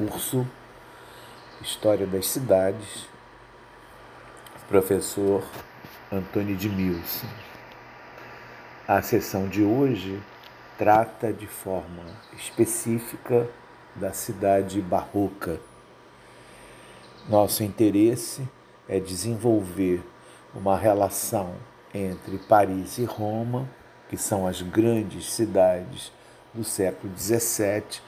curso História das Cidades, professor Antônio de Milson. A sessão de hoje trata de forma específica da cidade barroca. Nosso interesse é desenvolver uma relação entre Paris e Roma, que são as grandes cidades do século XVII,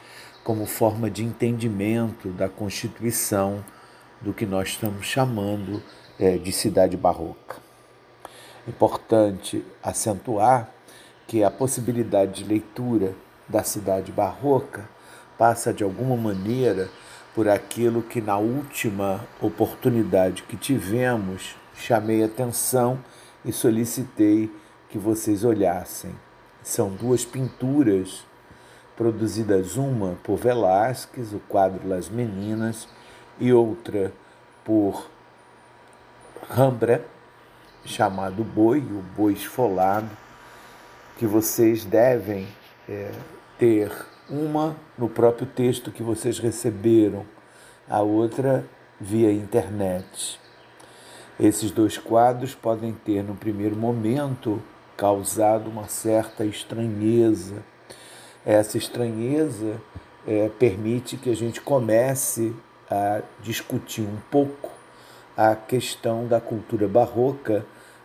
como forma de entendimento da constituição do que nós estamos chamando é, de cidade barroca. Importante acentuar que a possibilidade de leitura da cidade barroca passa de alguma maneira por aquilo que na última oportunidade que tivemos chamei atenção e solicitei que vocês olhassem. São duas pinturas produzidas uma por Velázquez, o quadro Las Meninas, e outra por Rembrandt, chamado Boi, o Boi Esfolado, que vocês devem é, ter uma no próprio texto que vocês receberam, a outra via internet. Esses dois quadros podem ter, no primeiro momento, causado uma certa estranheza essa estranheza é, permite que a gente comece a discutir um pouco a questão da cultura barroca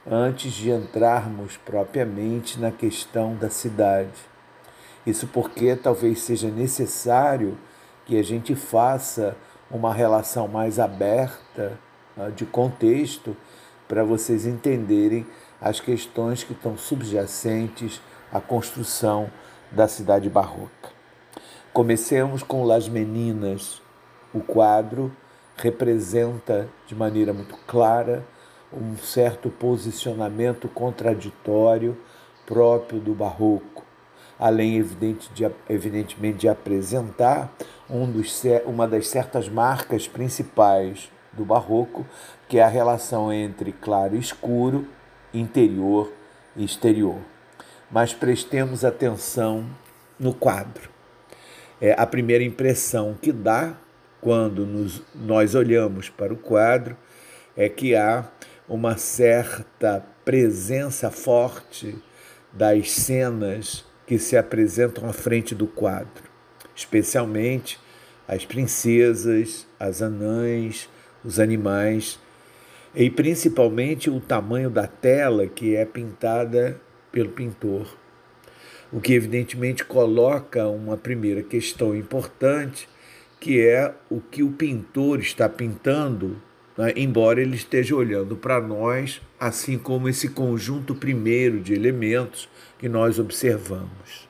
antes de entrarmos propriamente na questão da cidade. Isso porque talvez seja necessário que a gente faça uma relação mais aberta né, de contexto para vocês entenderem as questões que estão subjacentes à construção da cidade barroca. Comecemos com Las Meninas. O quadro representa de maneira muito clara um certo posicionamento contraditório próprio do barroco, além evidente de, evidentemente de apresentar um dos, uma das certas marcas principais do barroco, que é a relação entre claro e escuro, interior e exterior mas prestemos atenção no quadro. É a primeira impressão que dá quando nos, nós olhamos para o quadro é que há uma certa presença forte das cenas que se apresentam à frente do quadro, especialmente as princesas, as anãs, os animais e principalmente o tamanho da tela que é pintada pelo pintor, o que evidentemente coloca uma primeira questão importante, que é o que o pintor está pintando, né, embora ele esteja olhando para nós, assim como esse conjunto primeiro de elementos que nós observamos.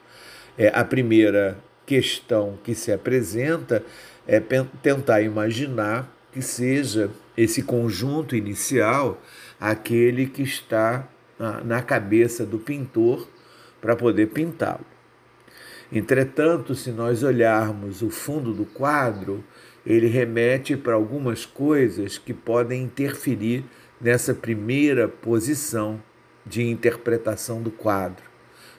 É, a primeira questão que se apresenta é tentar imaginar que seja esse conjunto inicial aquele que está na cabeça do pintor para poder pintá-lo. Entretanto, se nós olharmos o fundo do quadro, ele remete para algumas coisas que podem interferir nessa primeira posição de interpretação do quadro.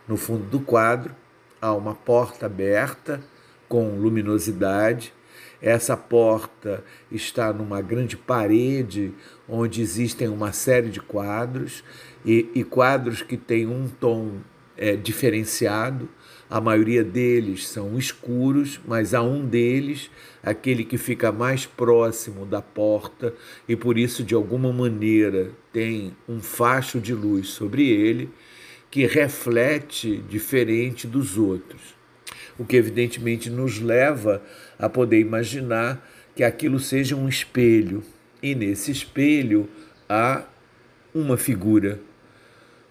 No fundo do quadro há uma porta aberta com luminosidade essa porta está numa grande parede onde existem uma série de quadros e, e quadros que têm um tom é, diferenciado. A maioria deles são escuros, mas há um deles, aquele que fica mais próximo da porta e por isso, de alguma maneira, tem um facho de luz sobre ele que reflete diferente dos outros. O que evidentemente nos leva a poder imaginar que aquilo seja um espelho, e nesse espelho há uma figura,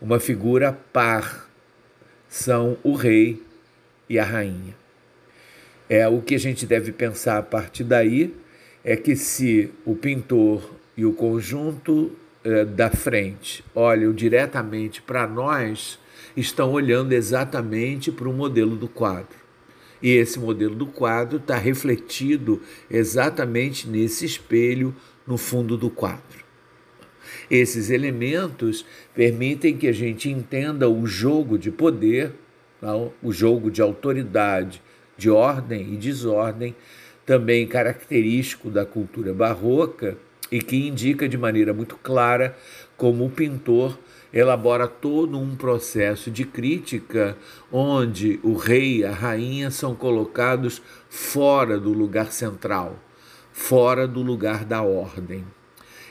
uma figura par, são o rei e a rainha. É o que a gente deve pensar a partir daí é que se o pintor e o conjunto eh, da frente olham diretamente para nós, estão olhando exatamente para o modelo do quadro. E esse modelo do quadro está refletido exatamente nesse espelho no fundo do quadro. Esses elementos permitem que a gente entenda o jogo de poder, não? o jogo de autoridade, de ordem e desordem também característico da cultura barroca e que indica de maneira muito clara como o pintor elabora todo um processo de crítica onde o rei e a rainha são colocados fora do lugar central, fora do lugar da ordem.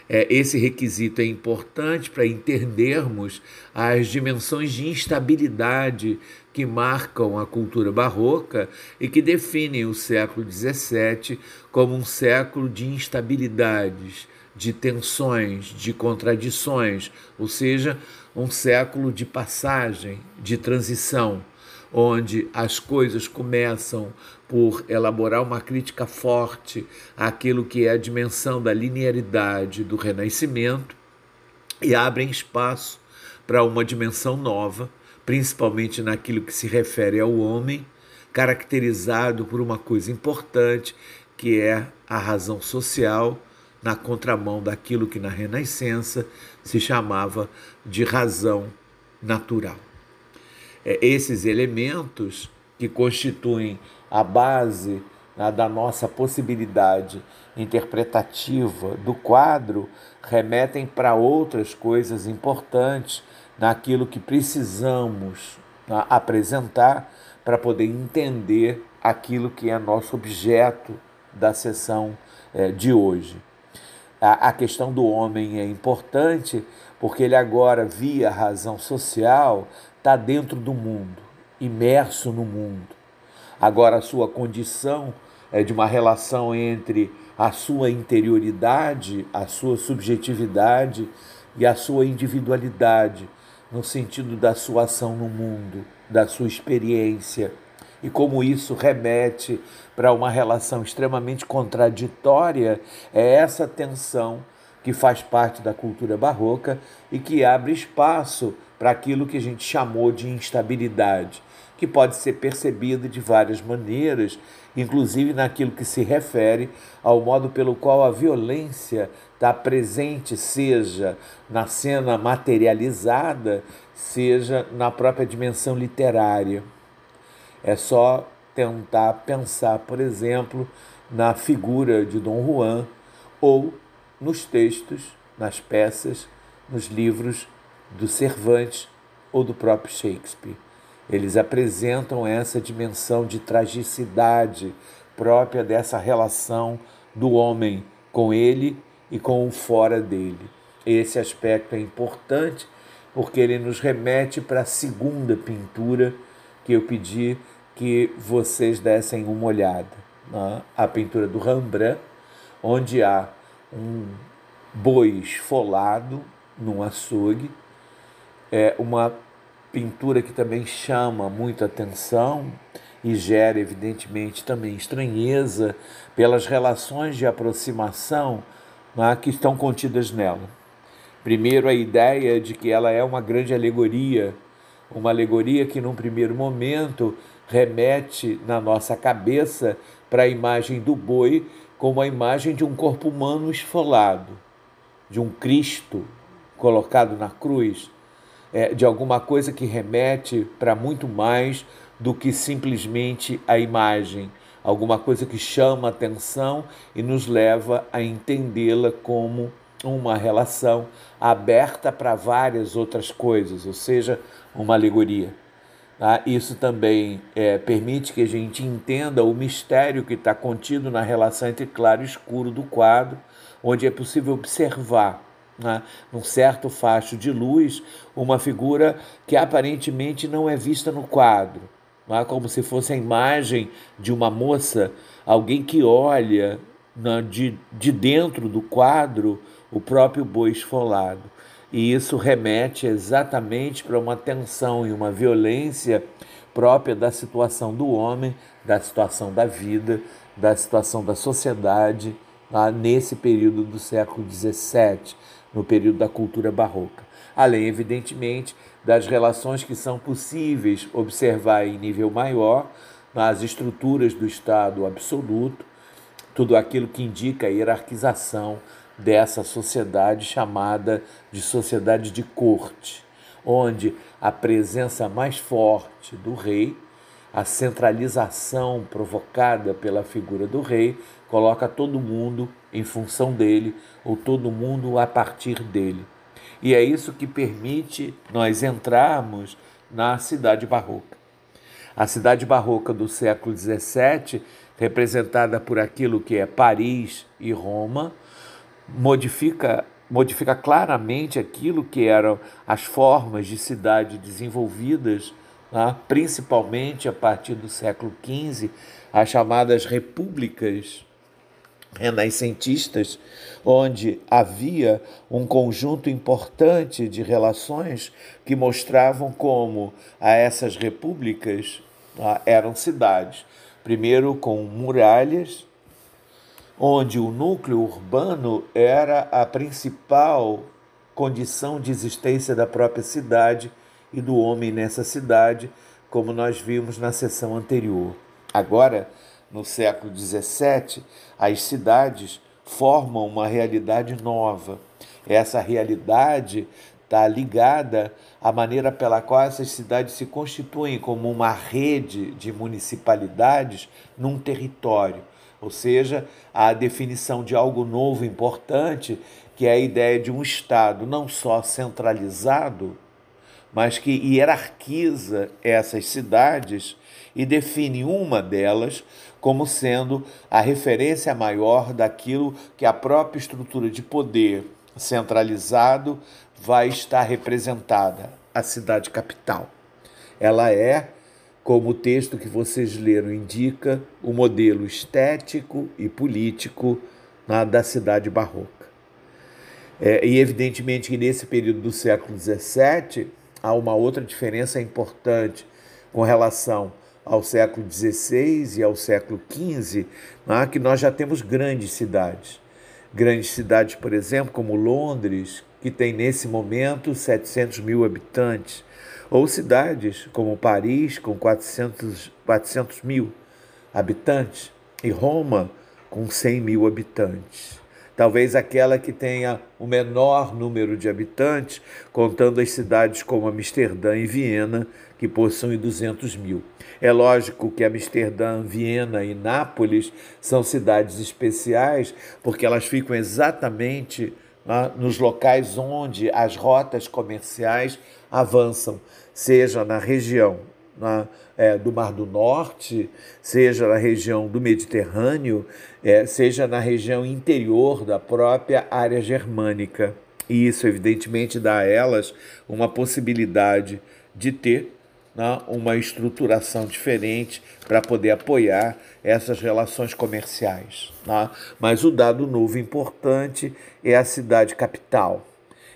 É, esse requisito é importante para entendermos as dimensões de instabilidade que marcam a cultura barroca e que definem o século XVII como um século de instabilidades, de tensões, de contradições, ou seja, um século de passagem, de transição, onde as coisas começam por elaborar uma crítica forte àquilo que é a dimensão da linearidade do Renascimento e abrem espaço para uma dimensão nova, principalmente naquilo que se refere ao homem, caracterizado por uma coisa importante, que é a razão social, na contramão daquilo que na Renascença se chamava de razão natural. É, esses elementos que constituem a base né, da nossa possibilidade interpretativa do quadro remetem para outras coisas importantes naquilo que precisamos né, apresentar para poder entender aquilo que é nosso objeto da sessão é, de hoje. A, a questão do homem é importante porque ele agora, via razão social, está dentro do mundo, imerso no mundo. Agora, a sua condição é de uma relação entre a sua interioridade, a sua subjetividade e a sua individualidade, no sentido da sua ação no mundo, da sua experiência. E como isso remete para uma relação extremamente contraditória, é essa tensão que faz parte da cultura barroca e que abre espaço para aquilo que a gente chamou de instabilidade que pode ser percebida de várias maneiras, inclusive naquilo que se refere ao modo pelo qual a violência está presente, seja na cena materializada, seja na própria dimensão literária. É só tentar pensar, por exemplo, na figura de Dom Juan ou nos textos, nas peças, nos livros do Cervantes ou do próprio Shakespeare. Eles apresentam essa dimensão de tragicidade própria dessa relação do homem com ele e com o fora dele. Esse aspecto é importante porque ele nos remete para a segunda pintura que eu pedi que vocês dessem uma olhada. Né? A pintura do Rembrandt, onde há um boi esfolado num açougue, é uma pintura que também chama muita atenção e gera, evidentemente, também estranheza pelas relações de aproximação né, que estão contidas nela. Primeiro, a ideia de que ela é uma grande alegoria, uma alegoria que, num primeiro momento, remete na nossa cabeça para a imagem do boi como a imagem de um corpo humano esfolado, de um Cristo colocado na cruz é, de alguma coisa que remete para muito mais do que simplesmente a imagem, alguma coisa que chama atenção e nos leva a entendê-la como uma relação aberta para várias outras coisas, ou seja, uma alegoria. Ah, isso também é, permite que a gente entenda o mistério que está contido na relação entre claro e escuro do quadro, onde é possível observar né, num certo facho de luz, uma figura que aparentemente não é vista no quadro, né, como se fosse a imagem de uma moça, alguém que olha né, de, de dentro do quadro o próprio boi esfolado. E isso remete exatamente para uma tensão e uma violência própria da situação do homem, da situação da vida, da situação da sociedade, lá nesse período do século XVII no período da cultura barroca. Além, evidentemente, das relações que são possíveis observar em nível maior nas estruturas do Estado absoluto, tudo aquilo que indica a hierarquização dessa sociedade chamada de sociedade de corte, onde a presença mais forte do rei, a centralização provocada pela figura do rei coloca todo mundo em função dele ou todo mundo a partir dele. E é isso que permite nós entrarmos na cidade barroca. A cidade barroca do século XVII, representada por aquilo que é Paris e Roma, modifica, modifica claramente aquilo que eram as formas de cidade desenvolvidas, né? principalmente a partir do século XV, as chamadas repúblicas renascentistas, onde havia um conjunto importante de relações que mostravam como a essas repúblicas ah, eram cidades, primeiro com muralhas, onde o núcleo urbano era a principal condição de existência da própria cidade e do homem nessa cidade, como nós vimos na sessão anterior. Agora, no século XVII, as cidades formam uma realidade nova. Essa realidade está ligada à maneira pela qual essas cidades se constituem como uma rede de municipalidades num território, ou seja, a definição de algo novo importante, que é a ideia de um Estado não só centralizado, mas que hierarquiza essas cidades e define uma delas como sendo a referência maior daquilo que a própria estrutura de poder centralizado vai estar representada, a cidade capital. Ela é, como o texto que vocês leram indica, o modelo estético e político na, da cidade barroca. É, e evidentemente que nesse período do século XVII há uma outra diferença importante com relação ao século XVI e ao século XV, né, que nós já temos grandes cidades. Grandes cidades, por exemplo, como Londres, que tem nesse momento 700 mil habitantes, ou cidades como Paris, com 400, 400 mil habitantes, e Roma, com 100 mil habitantes. Talvez aquela que tenha o menor número de habitantes, contando as cidades como Amsterdã e Viena, que possuem 200 mil. É lógico que Amsterdã, Viena e Nápoles são cidades especiais, porque elas ficam exatamente ah, nos locais onde as rotas comerciais avançam, seja na região na, é, do Mar do Norte, seja na região do Mediterrâneo, é, seja na região interior da própria área germânica. E isso, evidentemente, dá a elas uma possibilidade de ter né, uma estruturação diferente para poder apoiar essas relações comerciais. Né? Mas o dado novo importante é a cidade capital.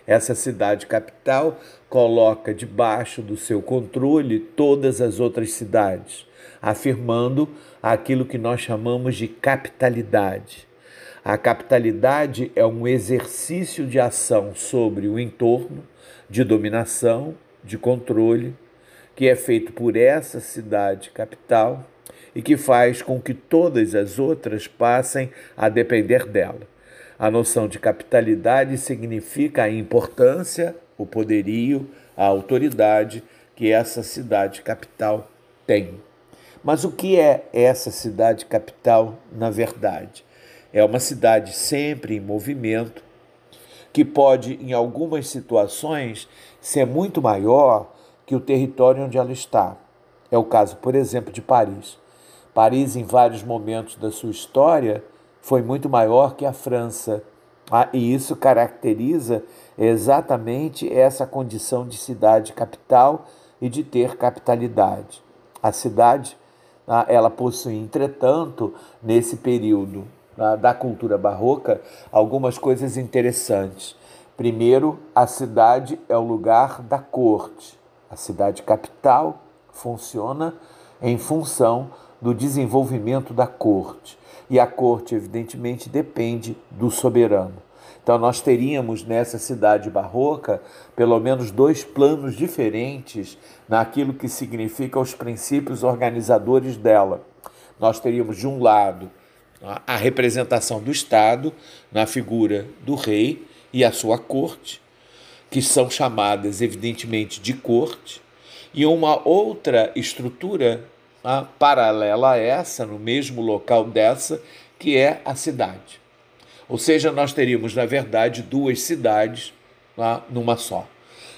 Essa cidade capital coloca debaixo do seu controle todas as outras cidades, afirmando aquilo que nós chamamos de capitalidade. A capitalidade é um exercício de ação sobre o entorno, de dominação, de controle, que é feito por essa cidade capital e que faz com que todas as outras passem a depender dela. A noção de capitalidade significa a importância, o poderio, a autoridade que essa cidade capital tem. Mas o que é essa cidade capital na verdade? É uma cidade sempre em movimento, que pode, em algumas situações, ser muito maior que o território onde ela está. É o caso, por exemplo, de Paris. Paris, em vários momentos da sua história, foi muito maior que a França ah, e isso caracteriza exatamente essa condição de cidade capital e de ter capitalidade. A cidade, ah, ela possui, entretanto, nesse período ah, da cultura barroca, algumas coisas interessantes. Primeiro, a cidade é o lugar da corte. A cidade capital funciona em função do desenvolvimento da corte. E a corte, evidentemente, depende do soberano. Então, nós teríamos nessa cidade barroca pelo menos dois planos diferentes naquilo que significa os princípios organizadores dela. Nós teríamos, de um lado, a representação do Estado na figura do rei e a sua corte, que são chamadas, evidentemente, de corte, e uma outra estrutura ah, paralela a essa, no mesmo local dessa, que é a cidade. Ou seja, nós teríamos, na verdade, duas cidades ah, numa só.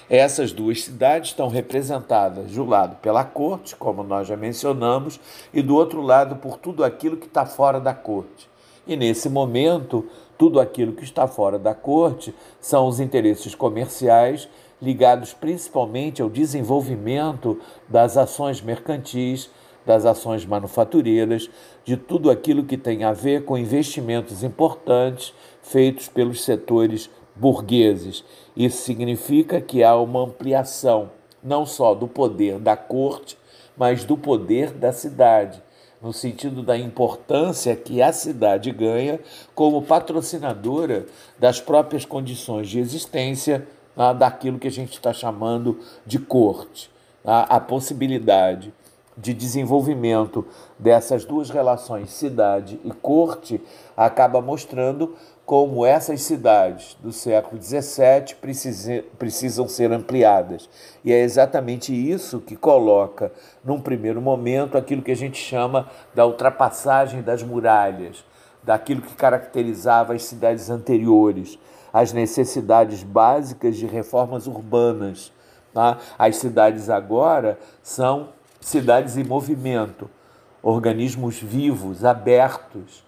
Essas duas cidades estão representadas de um lado pela corte, como nós já mencionamos, e do outro lado por tudo aquilo que está fora da corte. E nesse momento, tudo aquilo que está fora da corte são os interesses comerciais ligados principalmente ao desenvolvimento das ações mercantis, das ações manufatureiras, de tudo aquilo que tem a ver com investimentos importantes feitos pelos setores burgueses. Isso significa que há uma ampliação não só do poder da corte, mas do poder da cidade, no sentido da importância que a cidade ganha como patrocinadora das próprias condições de existência ah, daquilo que a gente está chamando de corte. Ah, a possibilidade de desenvolvimento dessas duas relações, cidade e corte, acaba mostrando como essas cidades do século XVII precisam ser ampliadas. E é exatamente isso que coloca, num primeiro momento, aquilo que a gente chama da ultrapassagem das muralhas, daquilo que caracterizava as cidades anteriores, as necessidades básicas de reformas urbanas. Tá? As cidades agora são cidades em movimento, organismos vivos, abertos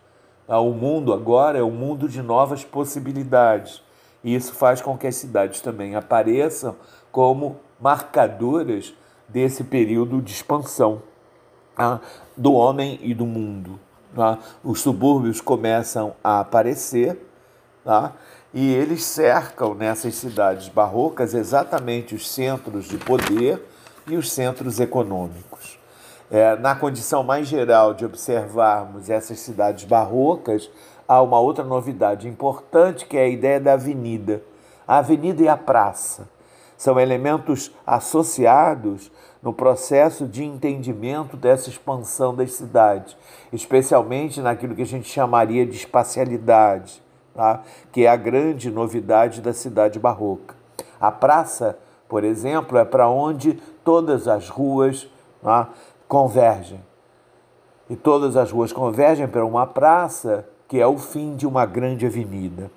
o mundo agora é um mundo de novas possibilidades. E isso faz com que as cidades também apareçam como marcadoras desse período de expansão ah, do homem e do mundo. Tá? Os subúrbios começam a aparecer tá? e eles cercam nessas cidades barrocas exatamente os centros de poder e os centros econômicos. É, na condição mais geral de observarmos essas cidades barrocas, há uma outra novidade importante que é a ideia da avenida. A avenida e a praça são elementos associados no processo de entendimento dessa expansão das cidades, especialmente naquilo que a gente chamaria de espacialidade, tá? que é a grande novidade da cidade barroca. A praça, por exemplo, é para onde todas as ruas tá? Convergem. E todas as ruas convergem para uma praça que é o fim de uma grande avenida.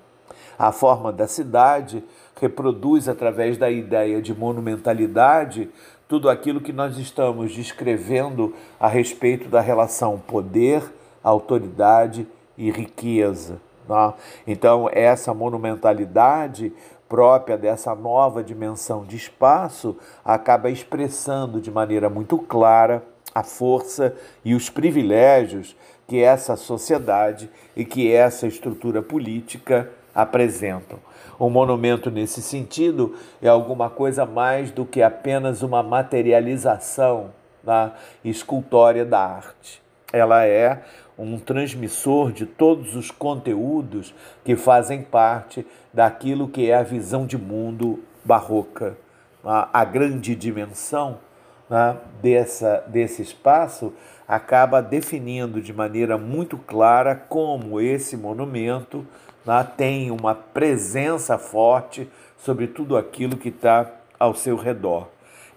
A forma da cidade reproduz, através da ideia de monumentalidade, tudo aquilo que nós estamos descrevendo a respeito da relação poder, autoridade e riqueza. Tá? Então, essa monumentalidade própria dessa nova dimensão de espaço acaba expressando de maneira muito clara a força e os privilégios que essa sociedade e que essa estrutura política apresentam. O monumento, nesse sentido, é alguma coisa mais do que apenas uma materialização da escultória da arte. Ela é um transmissor de todos os conteúdos que fazem parte daquilo que é a visão de mundo barroca. A grande dimensão né, dessa, desse espaço acaba definindo de maneira muito clara como esse monumento né, tem uma presença forte sobre tudo aquilo que está ao seu redor.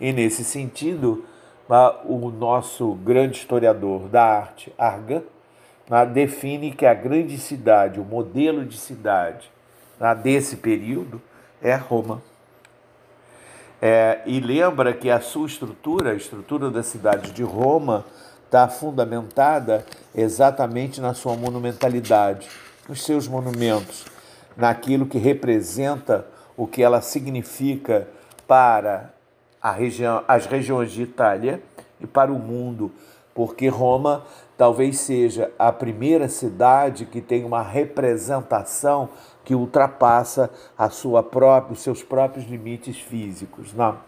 E nesse sentido, né, o nosso grande historiador da arte, Argan, né, define que a grande cidade, o modelo de cidade né, desse período é Roma. É, e lembra que a sua estrutura, a estrutura da cidade de Roma, está fundamentada exatamente na sua monumentalidade, nos seus monumentos, naquilo que representa o que ela significa para região, as regiões de Itália e para o mundo, porque Roma talvez seja a primeira cidade que tem uma representação que ultrapassa a sua própria, os seus próprios limites físicos. Não?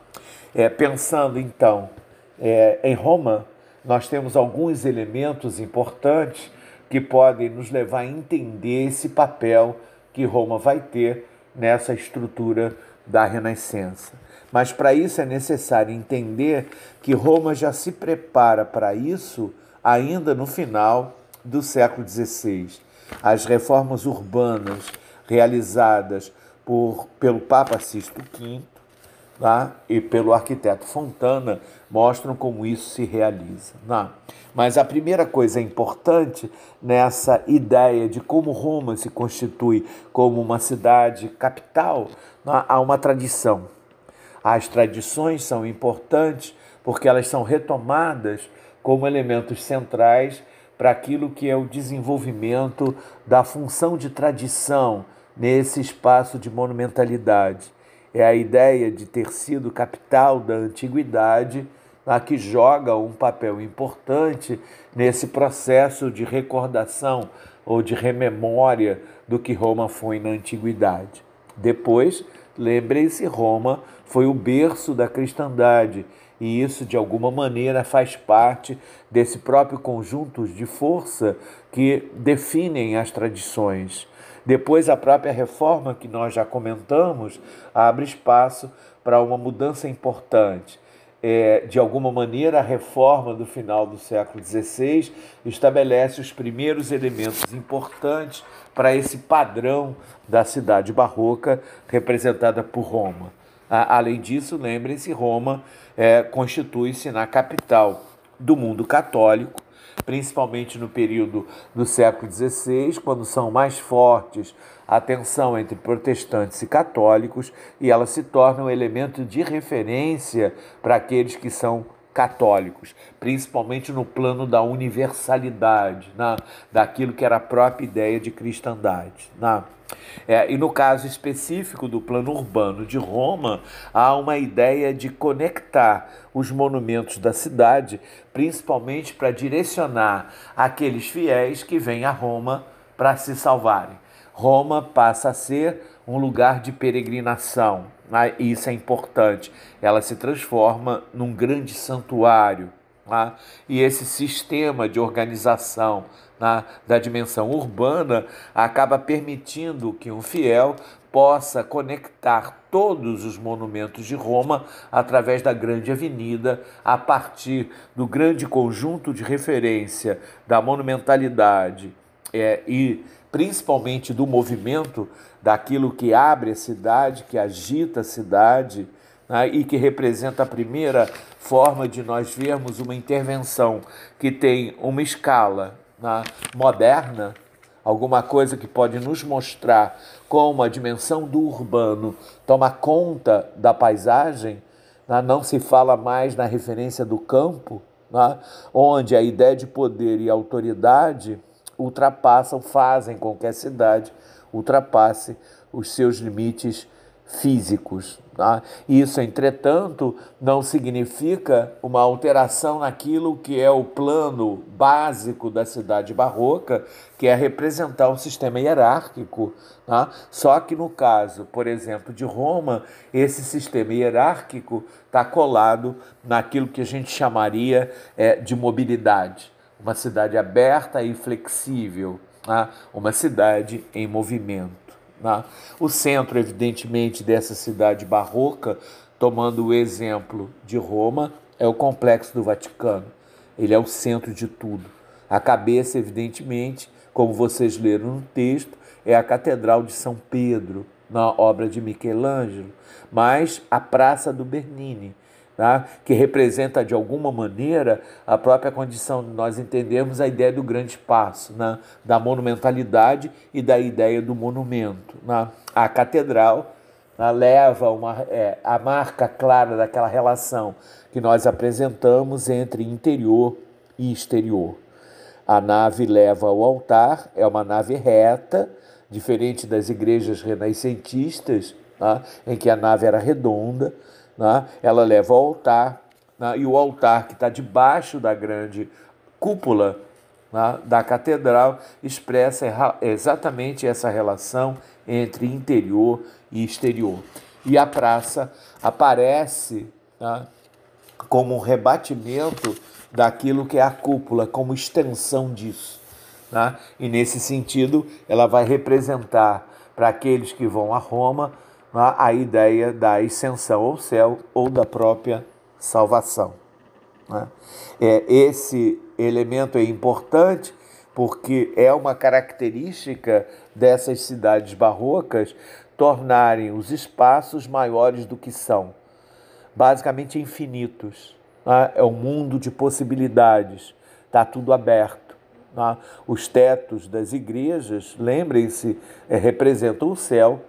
É, pensando então é, em Roma, nós temos alguns elementos importantes que podem nos levar a entender esse papel que Roma vai ter nessa estrutura da Renascença. Mas para isso é necessário entender que Roma já se prepara para isso ainda no final do século XVI. As reformas urbanas realizadas por, pelo Papa Sisto V, tá? e pelo arquiteto Fontana mostram como isso se realiza. Tá? Mas a primeira coisa importante nessa ideia de como Roma se constitui como uma cidade capital, tá? há uma tradição. As tradições são importantes porque elas são retomadas como elementos centrais para aquilo que é o desenvolvimento da função de tradição nesse espaço de monumentalidade. É a ideia de ter sido capital da antiguidade a que joga um papel importante nesse processo de recordação ou de rememória do que Roma foi na antiguidade. Depois, lembrem-se, Roma foi o berço da cristandade e isso de alguma maneira faz parte desse próprio conjunto de força que definem as tradições. Depois, a própria reforma que nós já comentamos abre espaço para uma mudança importante. É, de alguma maneira, a reforma do final do século XVI estabelece os primeiros elementos importantes para esse padrão da cidade barroca representada por Roma. Além disso, lembrem-se, Roma é, constitui-se na capital do mundo católico, principalmente no período do século XVI, quando são mais fortes a tensão entre protestantes e católicos, e ela se torna um elemento de referência para aqueles que são católicos, principalmente no plano da universalidade, na, daquilo que era a própria ideia de cristandade. Na, é, e no caso específico do plano urbano de Roma, há uma ideia de conectar os monumentos da cidade, principalmente para direcionar aqueles fiéis que vêm a Roma para se salvarem. Roma passa a ser um lugar de peregrinação, né? isso é importante. Ela se transforma num grande santuário. Né? E esse sistema de organização né, da dimensão urbana acaba permitindo que um fiel possa conectar todos os monumentos de Roma através da grande avenida, a partir do grande conjunto de referência da monumentalidade é, e principalmente do movimento, daquilo que abre a cidade, que agita a cidade né, e que representa a primeira forma de nós vermos uma intervenção que tem uma escala né, moderna, alguma coisa que pode nos mostrar como a dimensão do urbano toma conta da paisagem. Né, não se fala mais na referência do campo, né, onde a ideia de poder e autoridade ultrapassam, fazem com que a cidade ultrapasse os seus limites físicos. Tá? Isso, entretanto, não significa uma alteração naquilo que é o plano básico da cidade barroca, que é representar um sistema hierárquico. Tá? Só que no caso, por exemplo, de Roma, esse sistema hierárquico está colado naquilo que a gente chamaria é, de mobilidade uma cidade aberta e flexível, né? uma cidade em movimento. Né? O centro, evidentemente, dessa cidade barroca, tomando o exemplo de Roma, é o complexo do Vaticano. Ele é o centro de tudo. A cabeça, evidentemente, como vocês leram no texto, é a Catedral de São Pedro, na obra de Michelangelo, mas a Praça do Bernini, Tá? que representa de alguma maneira a própria condição de nós entendermos a ideia do grande espaço, né? da monumentalidade e da ideia do monumento. Né? A catedral né, leva uma, é, a marca clara daquela relação que nós apresentamos entre interior e exterior. A nave leva ao altar, é uma nave reta, diferente das igrejas renascentistas, né? em que a nave era redonda né? ela leva ao altar, né? e o altar que está debaixo da grande cúpula né? da catedral expressa exatamente essa relação entre interior e exterior. E a praça aparece né? como um rebatimento daquilo que é a cúpula, como extensão disso. Né? E nesse sentido, ela vai representar para aqueles que vão a Roma a ideia da ascensão ao céu ou da própria salvação. Né? É, esse elemento é importante porque é uma característica dessas cidades barrocas tornarem os espaços maiores do que são. basicamente infinitos. Tá? É um mundo de possibilidades, está tudo aberto. Os tetos das igrejas, lembrem-se, é, representam o céu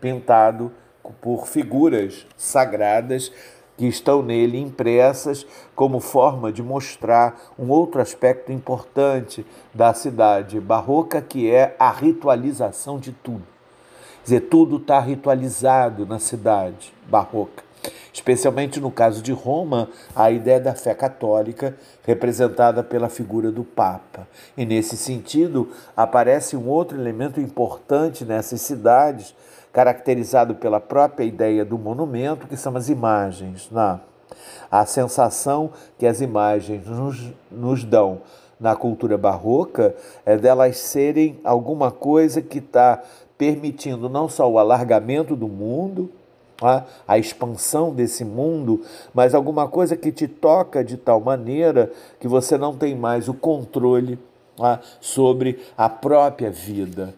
pintado por figuras sagradas que estão nele impressas como forma de mostrar um outro aspecto importante da cidade barroca, que é a ritualização de tudo. Quer dizer, tudo está ritualizado na cidade barroca. Especialmente no caso de Roma, a ideia da fé católica, representada pela figura do Papa. E nesse sentido, aparece um outro elemento importante nessas cidades, caracterizado pela própria ideia do monumento, que são as imagens. Né? A sensação que as imagens nos, nos dão na cultura barroca é delas serem alguma coisa que está permitindo não só o alargamento do mundo? A expansão desse mundo, mas alguma coisa que te toca de tal maneira que você não tem mais o controle tá? sobre a própria vida.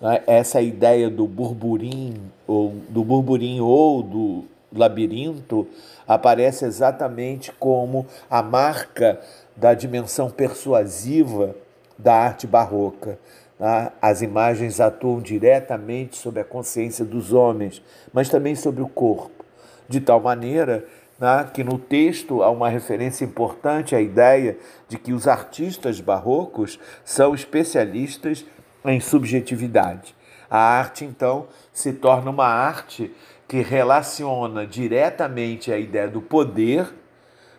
Né? Essa ideia do burburinho, ou do burburinho ou do labirinto, aparece exatamente como a marca da dimensão persuasiva da arte barroca. Né? As imagens atuam diretamente sobre a consciência dos homens, mas também sobre o corpo, de tal maneira né, que no texto há uma referência importante à ideia de que os artistas barrocos são especialistas em subjetividade. A arte, então, se torna uma arte que relaciona diretamente a ideia do poder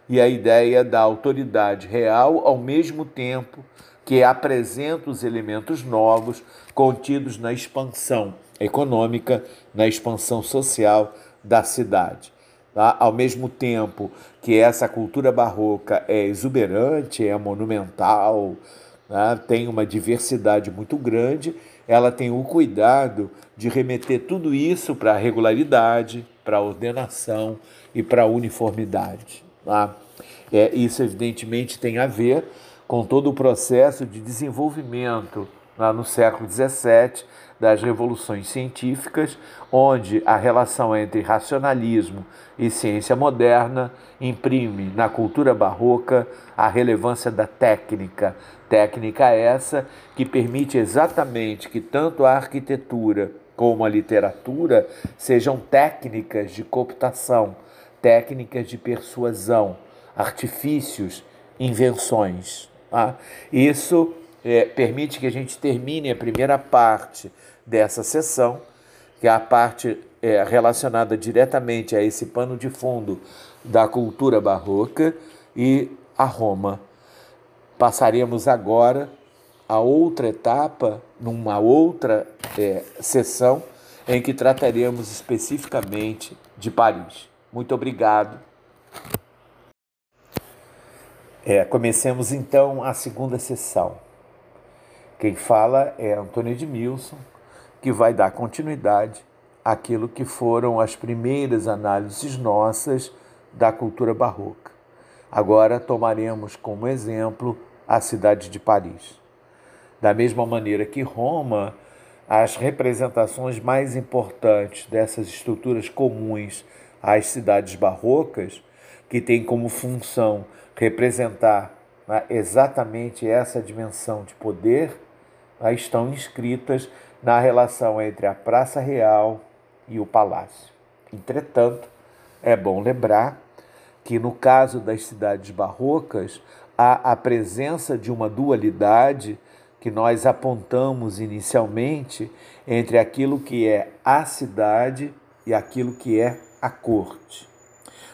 e a ideia da autoridade real, ao mesmo tempo que apresenta os elementos novos contidos na expansão econômica, na expansão social da cidade. Tá? Ao mesmo tempo que essa cultura barroca é exuberante, é monumental, né, tem uma diversidade muito grande, ela tem o cuidado de remeter tudo isso para a regularidade, para a ordenação e para a uniformidade. Tá? É, isso, evidentemente, tem a ver com todo o processo de desenvolvimento lá no século XVII das revoluções científicas, onde a relação entre racionalismo e ciência moderna imprime na cultura barroca a relevância da técnica. Técnica essa que permite exatamente que tanto a arquitetura como a literatura sejam técnicas de cooptação, técnicas de persuasão, artifícios, invenções. Tá? Isso é, permite que a gente termine a primeira parte dessa sessão, que é a parte é, relacionada diretamente a esse pano de fundo da cultura barroca e a Roma. Passaremos agora a outra etapa, numa outra é, sessão, em que trataremos especificamente de Paris. Muito obrigado. É, comecemos então a segunda sessão. Quem fala é Antônio Edmilson, que vai dar continuidade àquilo que foram as primeiras análises nossas da cultura barroca. Agora tomaremos como exemplo a cidade de Paris. Da mesma maneira que Roma, as representações mais importantes dessas estruturas comuns às cidades barrocas, que têm como função representar né, exatamente essa dimensão de poder, né, estão inscritas na relação entre a Praça Real e o Palácio. Entretanto, é bom lembrar que no caso das cidades barrocas, há a presença de uma dualidade que nós apontamos inicialmente entre aquilo que é a cidade e aquilo que é a corte.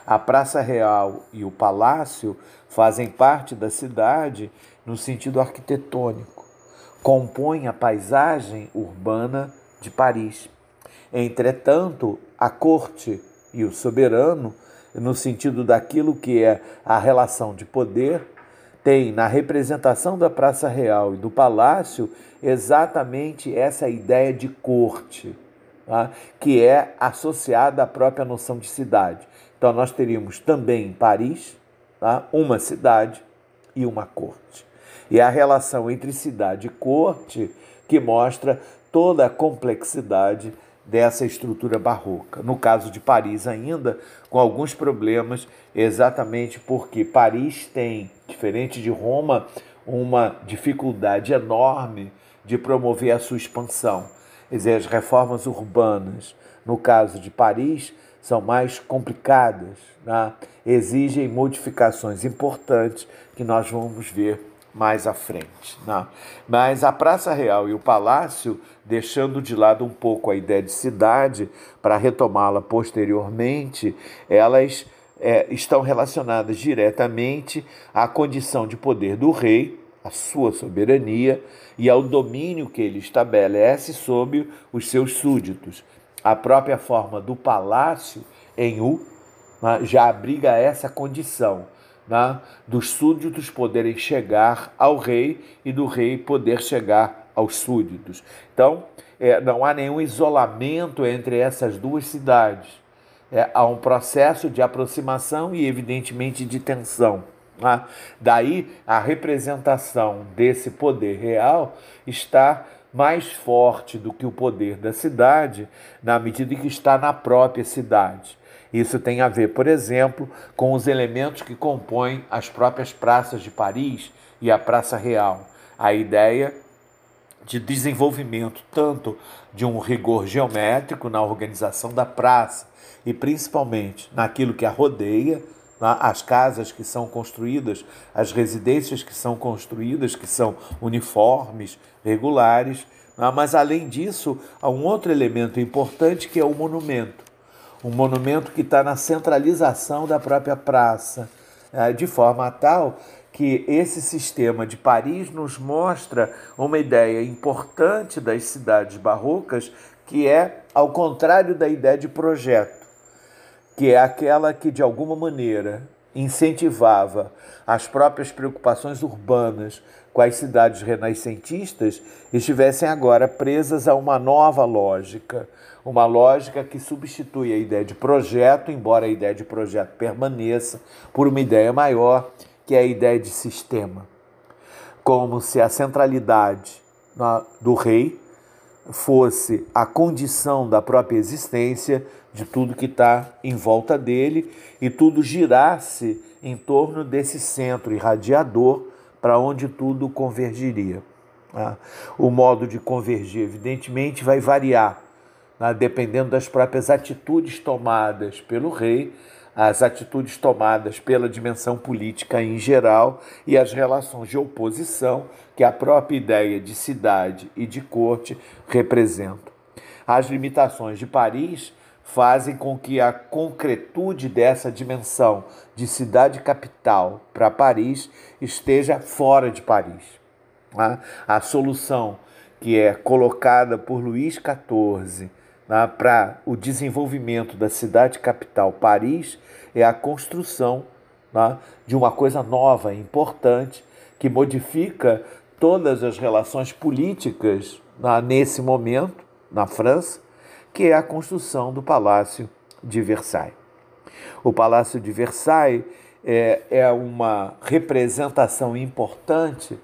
A Praça Real e o Palácio fazem parte da cidade no sentido arquitetônico, compõem a paisagem urbana de Paris. Entretanto, a corte e o soberano, no sentido daquilo que é a relação de poder, tem na representação da Praça Real e do Palácio exatamente essa ideia de corte, tá? que é associada à própria noção de cidade. Então, nós teríamos também em Paris tá? uma cidade e uma corte. E a relação entre cidade e corte que mostra toda a complexidade dessa estrutura barroca. No caso de Paris, ainda com alguns problemas, exatamente porque Paris tem, diferente de Roma, uma dificuldade enorme de promover a sua expansão. Quer dizer, as reformas urbanas, no caso de Paris, são mais complicadas, né? exigem modificações importantes que nós vamos ver mais à frente. Né? Mas a Praça Real e o Palácio, deixando de lado um pouco a ideia de cidade, para retomá-la posteriormente, elas é, estão relacionadas diretamente à condição de poder do rei, à sua soberania e ao domínio que ele estabelece sobre os seus súditos. A própria forma do palácio em U né, já abriga essa condição né, dos súditos poderem chegar ao rei e do rei poder chegar aos súditos. Então, é, não há nenhum isolamento entre essas duas cidades. É, há um processo de aproximação e, evidentemente, de tensão. Né? Daí, a representação desse poder real está mais forte do que o poder da cidade, na medida em que está na própria cidade. Isso tem a ver, por exemplo, com os elementos que compõem as próprias praças de Paris e a Praça Real. A ideia de desenvolvimento tanto de um rigor geométrico na organização da praça e principalmente naquilo que a rodeia, as casas que são construídas, as residências que são construídas, que são uniformes, regulares. Mas, além disso, há um outro elemento importante que é o monumento um monumento que está na centralização da própria praça, é, de forma tal que esse sistema de Paris nos mostra uma ideia importante das cidades barrocas, que é ao contrário da ideia de projeto, que é aquela que de alguma maneira incentivava as próprias preocupações urbanas com as cidades renascentistas, estivessem agora presas a uma nova lógica, uma lógica que substitui a ideia de projeto, embora a ideia de projeto permaneça, por uma ideia maior, que é a ideia de sistema. Como se a centralidade do rei fosse a condição da própria existência de tudo que está em volta dele e tudo girasse em torno desse centro irradiador para onde tudo convergiria. Né? O modo de convergir, evidentemente, vai variar, né? dependendo das próprias atitudes tomadas pelo rei, as atitudes tomadas pela dimensão política em geral e as relações de oposição que a própria ideia de cidade e de corte representam. As limitações de Paris fazem com que a concretude dessa dimensão de cidade capital para Paris esteja fora de Paris. Né? A solução que é colocada por Luís XIV né, para o desenvolvimento da cidade capital Paris é a construção né, de uma coisa nova, importante, que modifica todas as relações políticas né, nesse momento na França que é a construção do Palácio de Versailles. O Palácio de Versailles é, é uma representação importante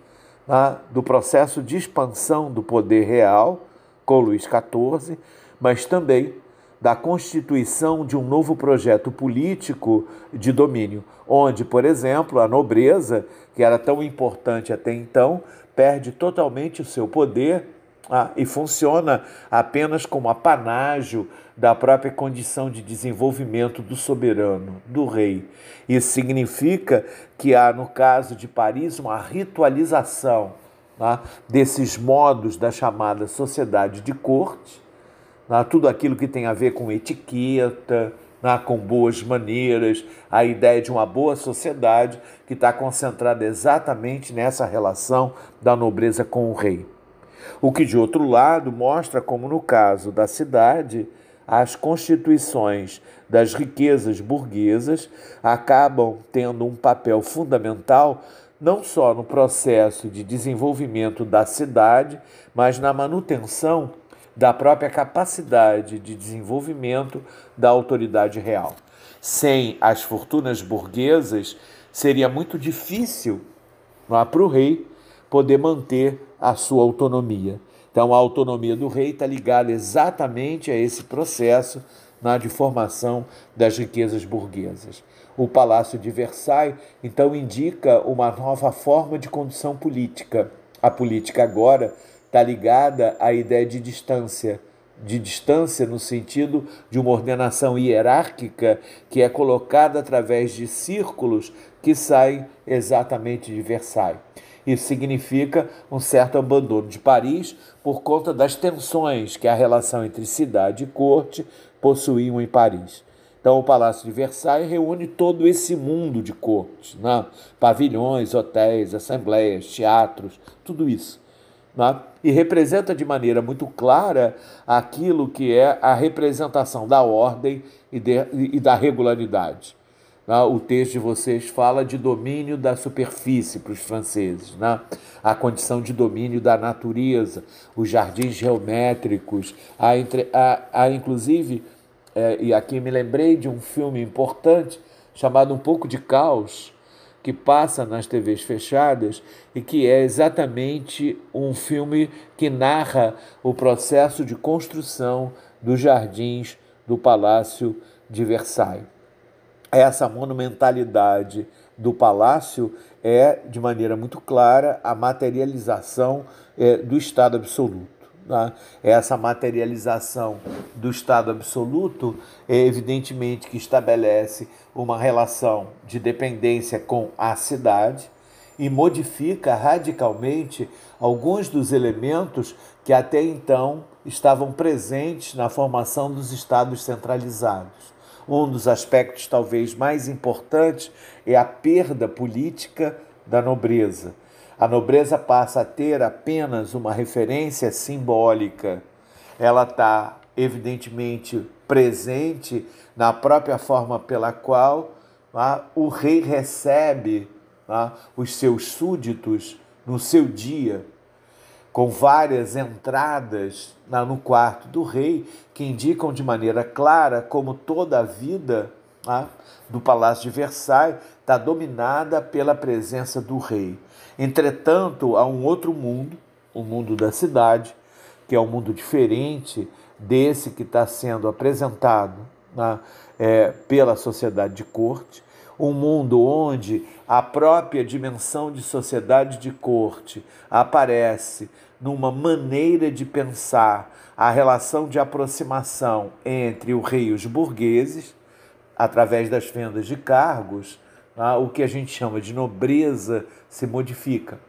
né, do processo de expansão do poder real com Luís XIV, mas também da constituição de um novo projeto político de domínio, onde, por exemplo, a nobreza, que era tão importante até então, perde totalmente o seu poder ah, e funciona apenas como apanágio da própria condição de desenvolvimento do soberano, do rei. Isso significa que há, no caso de Paris, uma ritualização né, desses modos da chamada sociedade de corte, né, tudo aquilo que tem a ver com etiqueta, né, com boas maneiras, a ideia de uma boa sociedade que está concentrada exatamente nessa relação da nobreza com o rei. O que, de outro lado, mostra como, no caso da cidade, as constituições das riquezas burguesas acabam tendo um papel fundamental não só no processo de desenvolvimento da cidade, mas na manutenção da própria capacidade de desenvolvimento da autoridade real. Sem as fortunas burguesas, seria muito difícil para o rei poder manter a sua autonomia. Então, a autonomia do rei está ligada exatamente a esse processo na de formação das riquezas burguesas. O Palácio de Versailles, então, indica uma nova forma de condução política. A política agora está ligada à ideia de distância, de distância no sentido de uma ordenação hierárquica que é colocada através de círculos que saem exatamente de Versailles. Isso significa um certo abandono de Paris por conta das tensões que a relação entre cidade e corte possuíam em Paris. Então, o Palácio de Versailles reúne todo esse mundo de cortes, né? pavilhões, hotéis, assembleias, teatros, tudo isso. Né? E representa de maneira muito clara aquilo que é a representação da ordem e, de, e da regularidade. Né? O texto de vocês fala de domínio da superfície para os franceses, né? a condição de domínio da natureza, os jardins geométricos, há, entre, há, há inclusive é, e aqui me lembrei de um filme importante chamado Um Pouco de Caos, que passa nas TVs fechadas e que é exatamente um filme que narra o processo de construção dos jardins do Palácio de Versailles. Essa monumentalidade do palácio é, de maneira muito clara, a materialização é, do Estado absoluto. Né? Essa materialização do Estado absoluto é evidentemente que estabelece uma relação de dependência com a cidade e modifica radicalmente alguns dos elementos que até então estavam presentes na formação dos estados centralizados. Um dos aspectos talvez mais importantes é a perda política da nobreza a nobreza passa a ter apenas uma referência simbólica. Ela está, evidentemente, presente na própria forma pela qual ah, o rei recebe ah, os seus súditos no seu dia, com várias entradas no quarto do rei que indicam de maneira clara como toda a vida ah, do Palácio de Versailles está dominada pela presença do rei. Entretanto, há um outro mundo, o mundo da cidade, que é um mundo diferente desse que está sendo apresentado né, é, pela sociedade de corte, um mundo onde a própria dimensão de sociedade de corte aparece numa maneira de pensar a relação de aproximação entre o rei e os burgueses, através das vendas de cargos, ah, o que a gente chama de nobreza se modifica.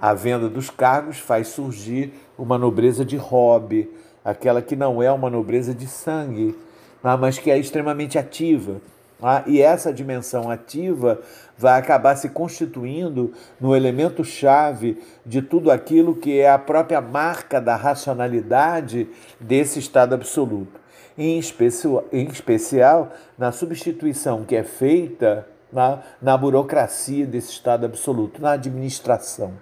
A venda dos cargos faz surgir uma nobreza de hobby, aquela que não é uma nobreza de sangue, ah, mas que é extremamente ativa. Ah, e essa dimensão ativa vai acabar se constituindo no elemento chave de tudo aquilo que é a própria marca da racionalidade desse estado absoluto. Em especial, em especial na substituição que é feita na, na burocracia desse Estado absoluto, na administração.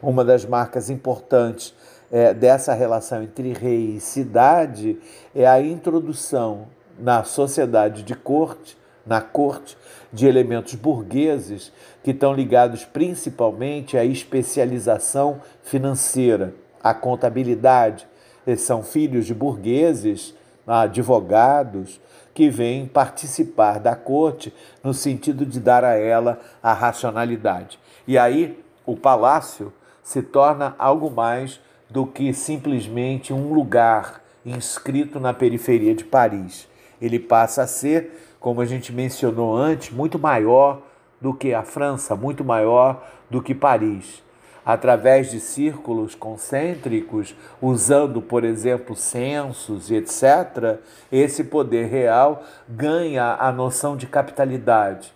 Uma das marcas importantes é, dessa relação entre rei e cidade é a introdução na sociedade de corte, na corte, de elementos burgueses que estão ligados principalmente à especialização financeira, à contabilidade. Eles são filhos de burgueses, advogados, que vêm participar da corte no sentido de dar a ela a racionalidade. E aí o palácio se torna algo mais do que simplesmente um lugar inscrito na periferia de Paris. Ele passa a ser, como a gente mencionou antes, muito maior do que a França, muito maior do que Paris através de círculos concêntricos, usando, por exemplo, censos e etc., esse poder real ganha a noção de capitalidade.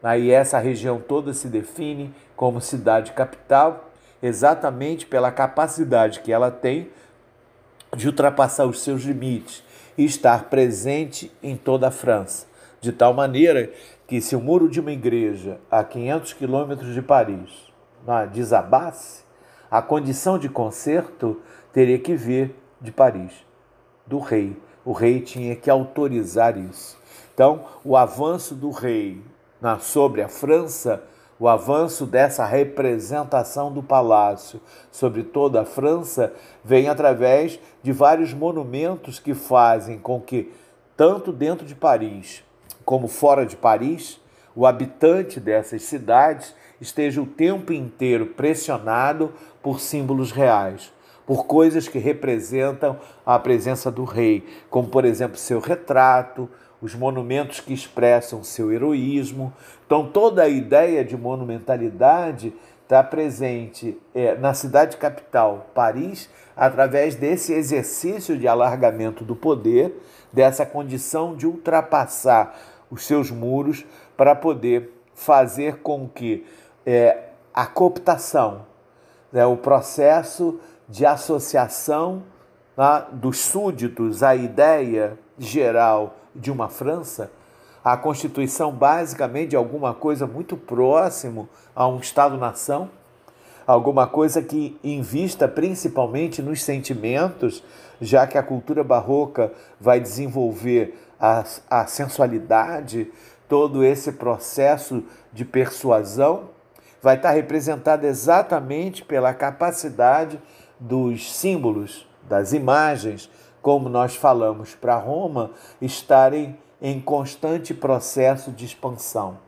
Aí essa região toda se define como cidade capital, exatamente pela capacidade que ela tem de ultrapassar os seus limites e estar presente em toda a França, de tal maneira que se o muro de uma igreja a 500 quilômetros de Paris desabasse, a condição de conserto teria que vir de Paris, do rei. O rei tinha que autorizar isso. Então, o avanço do rei na, sobre a França, o avanço dessa representação do palácio sobre toda a França vem através de vários monumentos que fazem com que, tanto dentro de Paris como fora de Paris, o habitante dessas cidades esteja o tempo inteiro pressionado por símbolos reais, por coisas que representam a presença do rei, como por exemplo seu retrato, os monumentos que expressam seu heroísmo. Então, toda a ideia de monumentalidade está presente é, na cidade capital, Paris, através desse exercício de alargamento do poder, dessa condição de ultrapassar os seus muros para poder fazer com que é, a cooptação, né, o processo de associação né, dos súditos à ideia geral de uma França, a Constituição basicamente é alguma coisa muito próximo a um Estado-nação, alguma coisa que invista principalmente nos sentimentos, já que a cultura barroca vai desenvolver a, a sensualidade, todo esse processo de persuasão, vai estar representado exatamente pela capacidade dos símbolos, das imagens, como nós falamos para Roma, estarem em constante processo de expansão.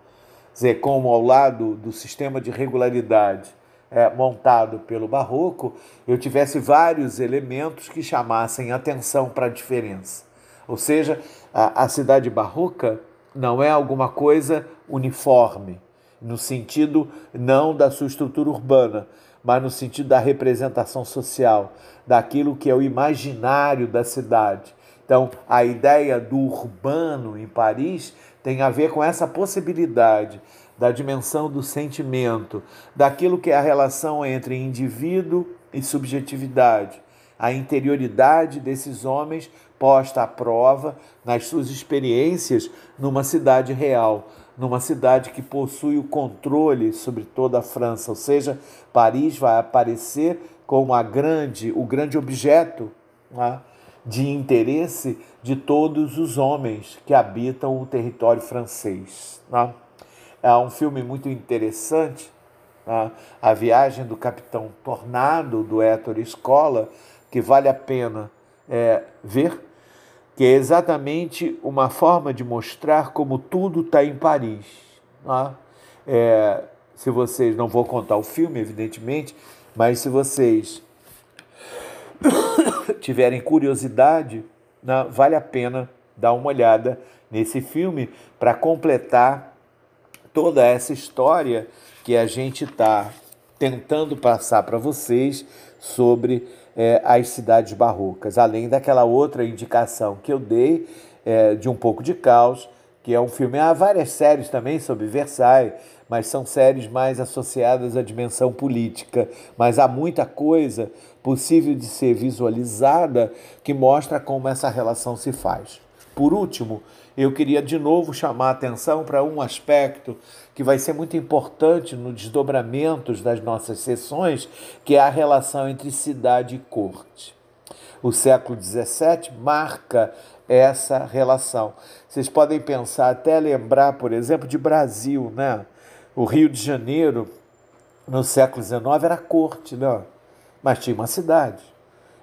Dizer, como ao lado do sistema de regularidade é, montado pelo Barroco, eu tivesse vários elementos que chamassem atenção para a diferença. Ou seja, a, a cidade barroca não é alguma coisa uniforme, no sentido não da sua estrutura urbana, mas no sentido da representação social, daquilo que é o imaginário da cidade. Então, a ideia do urbano em Paris tem a ver com essa possibilidade da dimensão do sentimento, daquilo que é a relação entre indivíduo e subjetividade, a interioridade desses homens posta à prova nas suas experiências numa cidade real numa cidade que possui o controle sobre toda a França, ou seja, Paris vai aparecer como a grande, o grande objeto né, de interesse de todos os homens que habitam o território francês. Né? É um filme muito interessante, né? A Viagem do Capitão Tornado, do Héctor Escola, que vale a pena é, ver que é exatamente uma forma de mostrar como tudo está em Paris. Tá? É, se vocês, não vou contar o filme, evidentemente, mas se vocês tiverem curiosidade, né, vale a pena dar uma olhada nesse filme para completar toda essa história que a gente está tentando passar para vocês sobre é, as cidades barrocas, além daquela outra indicação que eu dei é, de Um Pouco de Caos, que é um filme. Há várias séries também sobre Versailles, mas são séries mais associadas à dimensão política. Mas há muita coisa possível de ser visualizada que mostra como essa relação se faz. Por último, eu queria de novo chamar a atenção para um aspecto que vai ser muito importante nos desdobramentos das nossas sessões, que é a relação entre cidade e corte. O século XVII marca essa relação. Vocês podem pensar, até lembrar, por exemplo, de Brasil, né? O Rio de Janeiro, no século XIX, era corte, né? mas tinha uma cidade.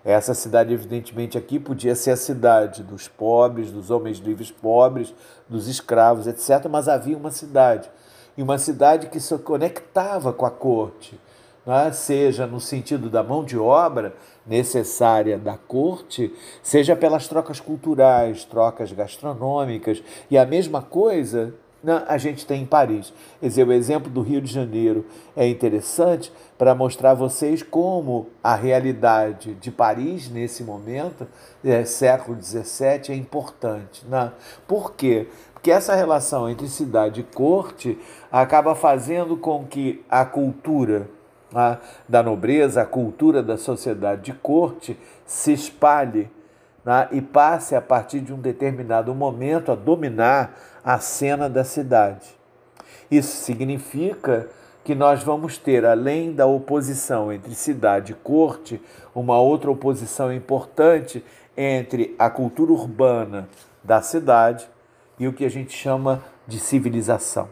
Essa cidade, evidentemente, aqui podia ser a cidade dos pobres, dos homens livres pobres, dos escravos, etc., mas havia uma cidade. E uma cidade que se conectava com a corte, né? seja no sentido da mão de obra necessária da corte, seja pelas trocas culturais, trocas gastronômicas, e a mesma coisa a gente tem em Paris. Quer dizer, o exemplo do Rio de Janeiro é interessante para mostrar a vocês como a realidade de Paris, nesse momento, é, século XVII, é importante. Né? Por quê? Porque essa relação entre cidade e corte acaba fazendo com que a cultura né, da nobreza, a cultura da sociedade de corte se espalhe né, e passe, a partir de um determinado momento, a dominar a cena da cidade. Isso significa que nós vamos ter, além da oposição entre cidade e corte, uma outra oposição importante entre a cultura urbana da cidade e o que a gente chama de civilização.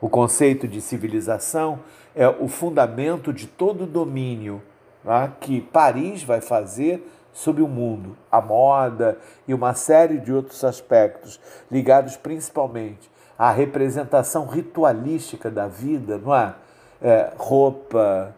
O conceito de civilização é o fundamento de todo o domínio né, que Paris vai fazer sobre o mundo, a moda e uma série de outros aspectos ligados principalmente à representação ritualística da vida, não é? é roupa,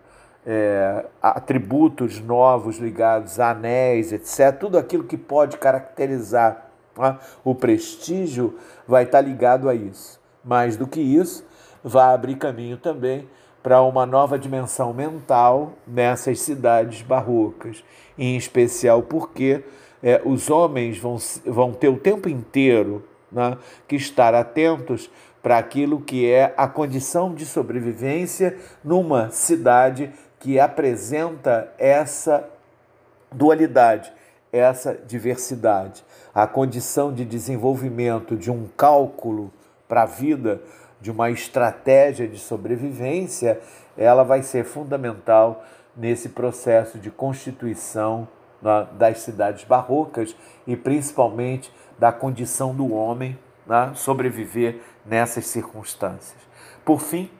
é, atributos novos ligados a anéis, etc. Tudo aquilo que pode caracterizar é? o prestígio vai estar ligado a isso. Mais do que isso, vai abrir caminho também para uma nova dimensão mental nessas cidades barrocas, em especial porque é, os homens vão, vão ter o tempo inteiro né, que estar atentos para aquilo que é a condição de sobrevivência numa cidade que apresenta essa dualidade, essa diversidade. A condição de desenvolvimento de um cálculo para a vida de uma estratégia de sobrevivência, ela vai ser fundamental nesse processo de constituição né, das cidades barrocas e principalmente da condição do homem né, sobreviver nessas circunstâncias. Por fim,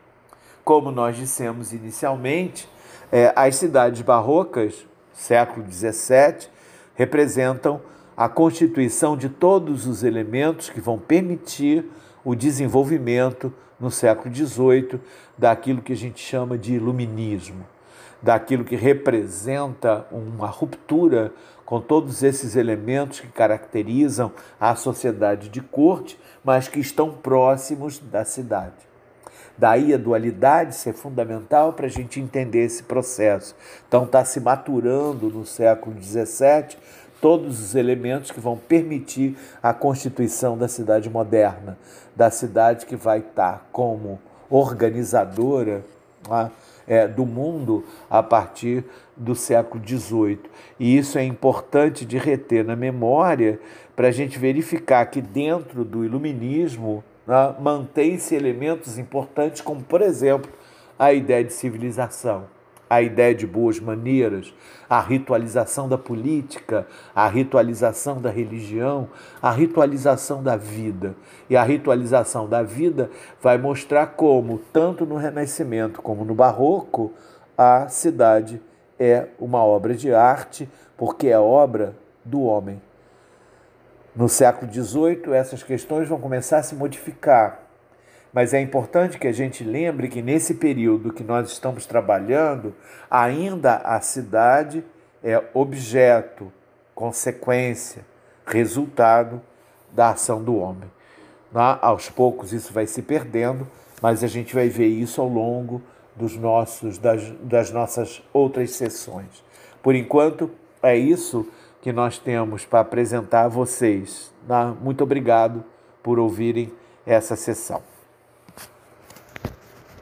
como nós dissemos inicialmente, é, as cidades barrocas, século XVII, representam a constituição de todos os elementos que vão permitir o desenvolvimento no século XVIII daquilo que a gente chama de iluminismo, daquilo que representa uma ruptura com todos esses elementos que caracterizam a sociedade de corte, mas que estão próximos da cidade. Daí a dualidade ser fundamental para a gente entender esse processo. Então está se maturando no século XVII todos os elementos que vão permitir a constituição da cidade moderna, da cidade que vai estar como organizadora né, é, do mundo a partir do século XVIII. E isso é importante de reter na memória para a gente verificar que dentro do iluminismo né, mantém-se elementos importantes, como, por exemplo, a ideia de civilização a ideia de boas maneiras, a ritualização da política, a ritualização da religião, a ritualização da vida. E a ritualização da vida vai mostrar como, tanto no Renascimento como no Barroco, a cidade é uma obra de arte, porque é obra do homem. No século XVIII, essas questões vão começar a se modificar mas é importante que a gente lembre que nesse período que nós estamos trabalhando, ainda a cidade é objeto, consequência, resultado da ação do homem. Aos poucos isso vai se perdendo, mas a gente vai ver isso ao longo dos nossos, das, das nossas outras sessões. Por enquanto, é isso que nós temos para apresentar a vocês. Muito obrigado por ouvirem essa sessão.